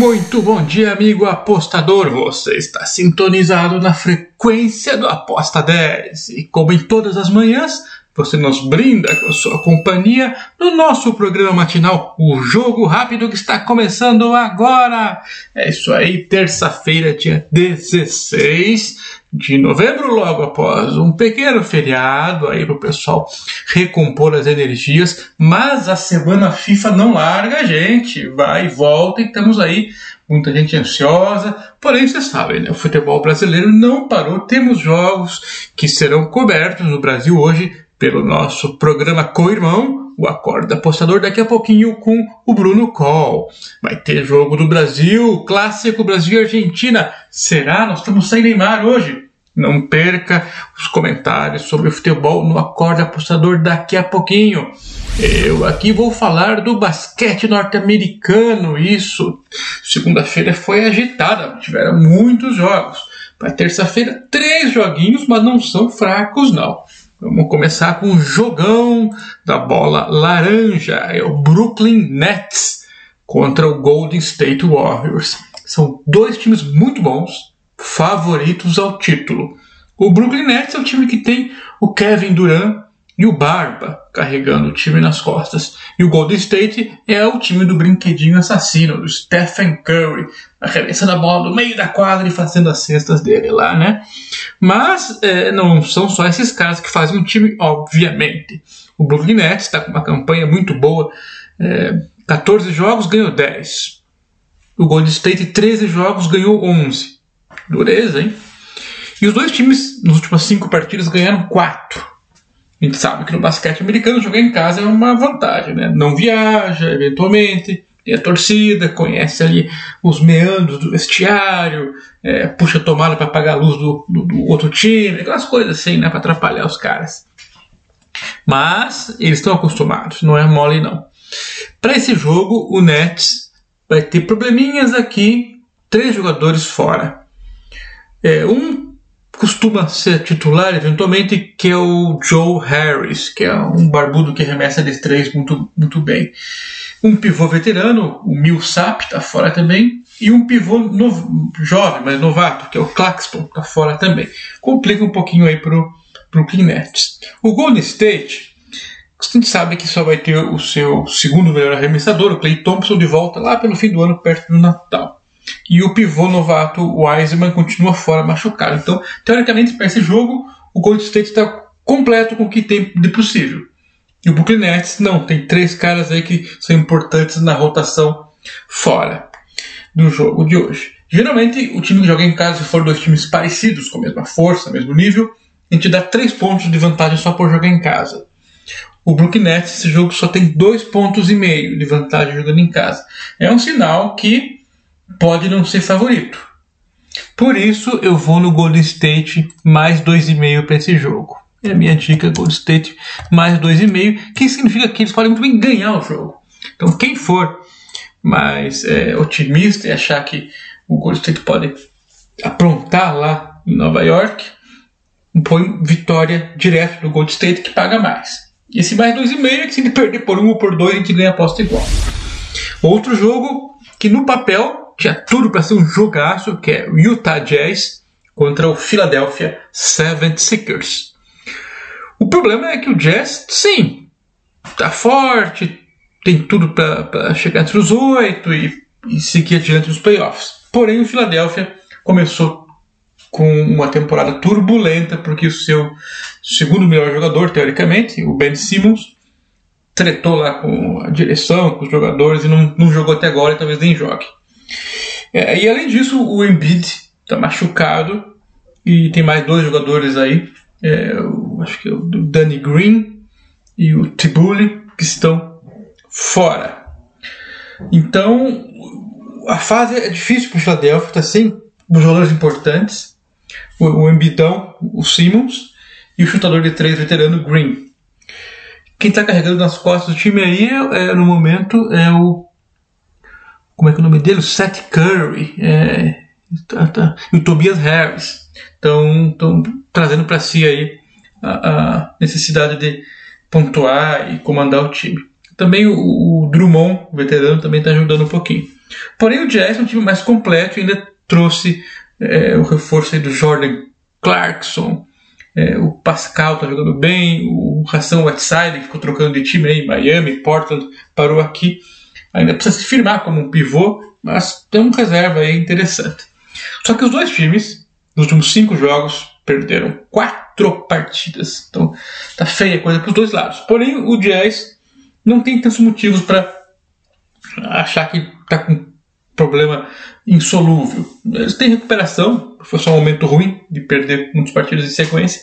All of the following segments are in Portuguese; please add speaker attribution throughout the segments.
Speaker 1: Muito bom dia, amigo apostador. Você está sintonizado na frequência do Aposta 10. E como em todas as manhãs, você nos brinda com sua companhia no nosso programa matinal, o Jogo Rápido, que está começando agora. É isso aí, terça-feira, dia 16 de novembro, logo após um pequeno feriado aí para o pessoal recompor as energias, mas a semana FIFA não larga a gente, vai e volta e estamos aí, muita gente ansiosa, porém vocês sabem, né, o futebol brasileiro não parou, temos jogos que serão cobertos no Brasil hoje pelo nosso programa co-irmão, o Acorda Apostador, daqui a pouquinho com o Bruno Coll. Vai ter jogo do Brasil, clássico Brasil e Argentina. Será? Nós estamos sem Neymar hoje. Não perca os comentários sobre o futebol no Acorda Apostador daqui a pouquinho. Eu aqui vou falar do basquete norte-americano. Isso, segunda-feira foi agitada, tiveram muitos jogos. Para terça-feira, três joguinhos, mas não são fracos, não. Vamos começar com o jogão da bola laranja. É o Brooklyn Nets contra o Golden State Warriors. São dois times muito bons, favoritos ao título. O Brooklyn Nets é o time que tem o Kevin Durant e o Barba carregando o time nas costas. E o Golden State é o time do brinquedinho assassino, do Stephen Curry, arremessando a bola no meio da quadra e fazendo as cestas dele lá, né? Mas é, não são só esses caras que fazem um time, obviamente. O Brooklyn Nets está com uma campanha muito boa, é, 14 jogos ganhou 10. O Golden State 13 jogos ganhou 11. Dureza, hein? E os dois times, nas últimas cinco partidas, ganharam 4. A gente sabe que no basquete americano jogar em casa é uma vantagem, né? Não viaja, eventualmente, tem a torcida, conhece ali os meandros do vestiário, é, puxa a tomada para apagar a luz do, do, do, outro time, aquelas coisas assim, né? Para atrapalhar os caras. Mas eles estão acostumados, não é mole não. Para esse jogo, o Nets vai ter probleminhas aqui, três jogadores fora. É, um costuma ser titular eventualmente, que é o Joe Harris, que é um barbudo que arremessa de três muito, muito bem. Um pivô veterano, o Millsap, está fora também. E um pivô novo, jovem, mas novato, que é o Claxton, está fora também. Complica um pouquinho aí para o Brooklyn Nets. O Golden State, a gente sabe que só vai ter o seu segundo melhor arremessador, o Clay Thompson, de volta lá pelo fim do ano, perto do Natal. E o pivô novato Wiseman continua fora, machucado. Então, teoricamente, para esse jogo, o Golden State está completo com o que tem de possível. E o Brooklyn Nets não, tem três caras aí que são importantes na rotação fora do jogo de hoje. Geralmente, o time que joga em casa, se for dois times parecidos, com a mesma força, mesmo nível, a gente dá três pontos de vantagem só por jogar em casa. O Brooklyn Nets, esse jogo só tem dois pontos e meio de vantagem jogando em casa. É um sinal que pode não ser favorito. Por isso eu vou no Golden State mais 2,5 para esse jogo. É a minha dica Golden State mais 2,5, que significa que eles podem muito bem ganhar o jogo. Então quem for mais é, otimista e achar que o Golden State pode aprontar lá em Nova York, põe vitória direto do Golden State que paga mais. Esse mais 2,5 é que se ele perder por um ou por dois a gente ganha aposta igual. Outro jogo que no papel tinha tudo para ser um jogaço, que é o Utah Jazz contra o Philadelphia 76ers. O problema é que o Jazz, sim, tá forte, tem tudo para chegar entre os oito e, e seguir adiante nos playoffs. Porém, o Philadelphia começou com uma temporada turbulenta, porque o seu segundo melhor jogador, teoricamente, o Ben Simmons, tretou lá com a direção, com os jogadores e não, não jogou até agora e talvez nem jogue. É, e além disso, o Embiid está machucado e tem mais dois jogadores aí, é, acho que é o Danny Green e o Tibuli, que estão fora. Então, a fase é difícil para o Philadelphia, está sem os jogadores importantes, o, o Embidão, o Simmons e o chutador de três veterano Green. Quem está carregando nas costas do time aí, é, no momento, é o como é que é o nome dele? Seth Curry é, tá, tá, e o Tobias Harris estão trazendo para si aí a, a, necessidade de pontuar e comandar o time. Também o, o Drummond, o veterano, também está ajudando um pouquinho. Porém, o Jazz é um time mais completo e ainda trouxe é, o reforço do Jordan Clarkson. É, o Pascal está jogando bem, o Ração Whiteside, ficou trocando de time aí, Miami, Portland, parou aqui. Ainda precisa se firmar como um pivô, mas tem um reserva aí interessante. Só que os dois times, nos últimos cinco jogos, perderam quatro partidas. Então tá feia a coisa para os dois lados. Porém, o Jazz não tem tantos motivos para achar que está com problema insolúvel. Eles têm recuperação, foi só um momento ruim de perder muitos partidos em sequência.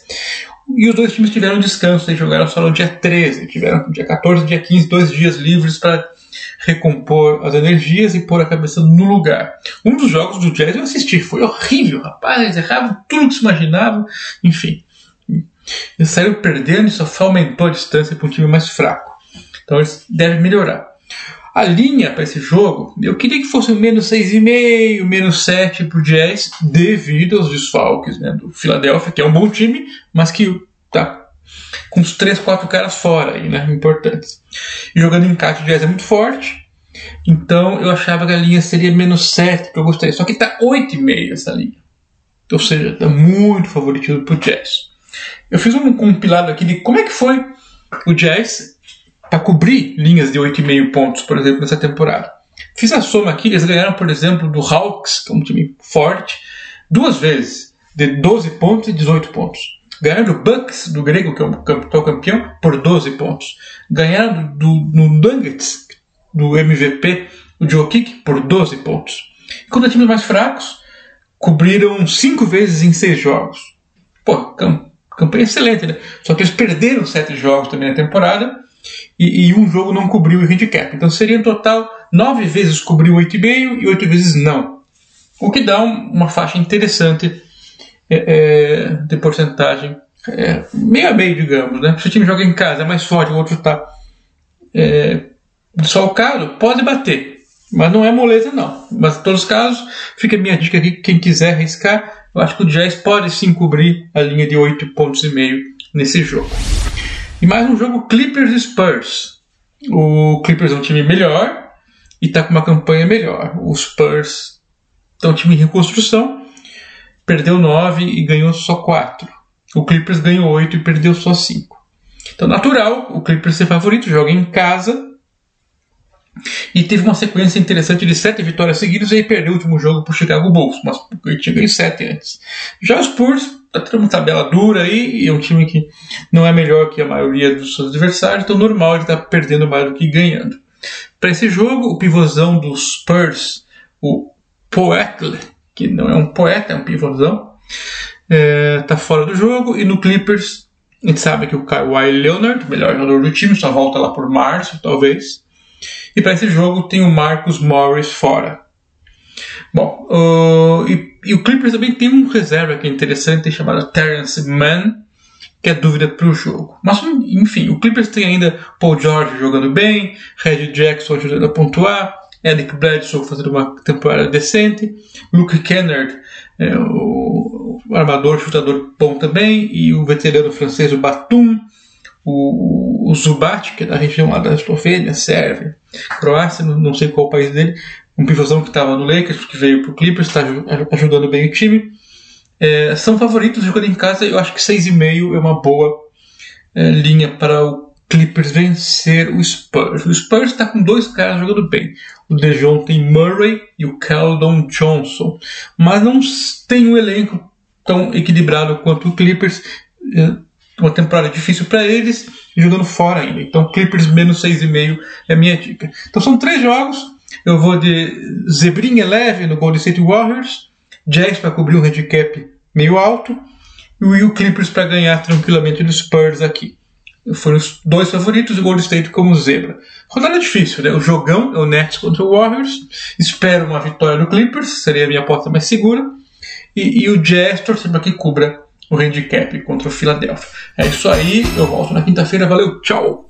Speaker 1: E os dois times tiveram descanso, eles jogaram só no dia 13, tiveram dia 14 dia 15, dois dias livres para recompor as energias e pôr a cabeça no lugar. Um dos jogos do Jazz eu assisti, foi horrível, rapaz, erravam tudo que se imaginava, enfim. Eles saíram perdendo e só aumentou a distância para um time mais fraco. Então eles devem melhorar. A linha para esse jogo, eu queria que fosse menos 6,5, menos 7 para o Jazz, devido aos desfalques né, do Philadelphia, que é um bom time, mas que tá com os 3, 4 caras fora aí, né, importantes. E jogando em casa, o Jazz é muito forte, então eu achava que a linha seria menos 7, que eu gostaria. Só que está 8,5 essa linha. Ou seja, está muito favoritivo para o Jazz. Eu fiz um compilado aqui de como é que foi o Jazz para cobrir linhas de 8,5 pontos, por exemplo, nessa temporada. Fiz a soma aqui, eles ganharam, por exemplo, do Hawks, que é um time forte, duas vezes, de 12 pontos e 18 pontos. Ganharam do Bucks, do grego, que é o atual campeão, por 12 pontos. Ganharam do, do Nuggets, do MVP, o Jokic, por 12 pontos. Enquanto times mais fracos, cobriram 5 vezes em 6 jogos. Pô, campanha excelente, né? Só que eles perderam 7 jogos também na temporada e, e, um jogo não cobriu o handicap. Então seria em total nove vezes cobriu 8,5 e oito vezes não. O que dá um, uma faixa interessante é, é, de porcentagem, é, meio a meio, digamos. Né? Se o time joga em casa, é mais forte, o outro está é, desfalcado, pode bater. Mas não é moleza, não. Mas em todos os casos, fica a minha dica aqui: quem quiser arriscar, eu acho que o Jazz pode sim cobrir a linha de 8 pontos nesse jogo. E mais um jogo Clippers e Spurs. O Clippers é um time melhor e está com uma campanha melhor. O Spurs é um time em reconstrução, perdeu 9 e ganhou só 4. O Clippers ganhou 8 e perdeu só 5. Então, natural, o Clippers ser favorito, joga em casa e teve uma sequência interessante de sete vitórias seguidas e aí perdeu o último jogo para o Chicago Bulls, mas ele tinha ganho sete antes. Já os Spurs tá tendo uma tabela dura aí, e é um time que não é melhor que a maioria dos seus adversários, então normal ele tá perdendo mais do que ganhando. Para esse jogo, o pivôzão dos Spurs, o Poetle, que não é um poeta, é um pivôzão, é, tá fora do jogo, e no Clippers, a gente sabe que o Kawhi Leonard, melhor jogador do time, só volta lá por março, talvez. E para esse jogo tem o Marcus Morris fora. Bom, uh, e, e, o Clippers também tem um reserva que é interessante, chamado Terrence Mann, que é dúvida para o jogo. Mas, enfim, o Clippers tem ainda Paul George jogando bem, Red Jackson ajudando a pontuar, Eric Bledsoe fazendo uma temporada decente, Luke Kennard, é, o, armador, chutador bom também, e o veterano francês, o Batum, o, o Zubat, que é da região lá da Eslovênia, Sérvia, Croácia, não, sei qual país dele, um pivôzão que estava no Lakers, que veio para o Clippers, está ajudando bem o time. É, são favoritos jogando em casa, eu acho que 6,5 é uma boa é, linha para o Clippers vencer o Spurs. O Spurs está com dois caras jogando bem. O DeJounte Murray e o Keldon Johnson. Mas não tem um elenco tão equilibrado quanto o Clippers. É uma temporada difícil para eles jogando fora ainda. Então Clippers menos 6,5 é a minha dica. Então são três jogos eu vou de Zebrinha leve no Golden State Warriors, Jazz para cobrir um handicap meio alto e o Clippers para ganhar tranquilamente do Spurs aqui. Foram os dois favoritos, o Golden State como zebra. Rodada difícil, né? O jogão é o Nets contra o Warriors. Espero uma vitória do Clippers, seria a minha aposta mais segura. E, e o Jazz torcendo para que cubra o handicap contra o Philadelphia. É isso aí, eu volto na quinta-feira. Valeu, tchau!